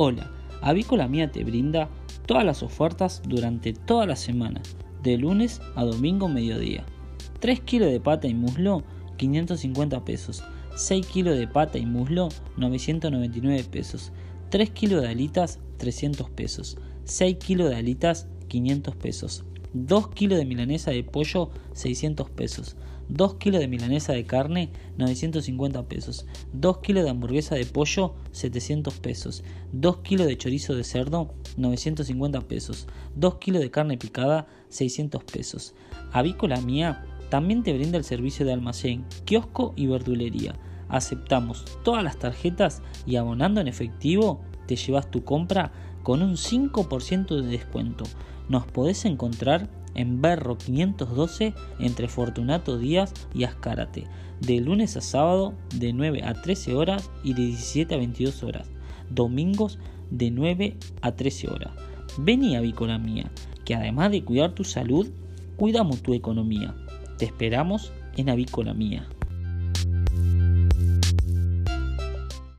Hola, Avícola Mía te brinda todas las ofertas durante toda la semana, de lunes a domingo mediodía. 3 kilos de pata y muslo, 550 pesos. 6 kilos de pata y muslo, 999 pesos. 3 kilos de alitas, 300 pesos. 6 kilos de alitas, 500 pesos. 2 kilos de milanesa de pollo, 600 pesos. 2 kilos de milanesa de carne, 950 pesos. 2 kilos de hamburguesa de pollo, 700 pesos. 2 kilos de chorizo de cerdo, 950 pesos. 2 kilos de carne picada, 600 pesos. Avícola Mía también te brinda el servicio de almacén, kiosco y verdulería. Aceptamos todas las tarjetas y abonando en efectivo te llevas tu compra con un 5% de descuento. Nos podés encontrar en Berro 512 entre Fortunato Díaz y Ascárate, de lunes a sábado de 9 a 13 horas y de 17 a 22 horas, domingos de 9 a 13 horas. Vení a Bicola Mía, que además de cuidar tu salud, cuidamos tu economía. Te esperamos en Avícola Mía.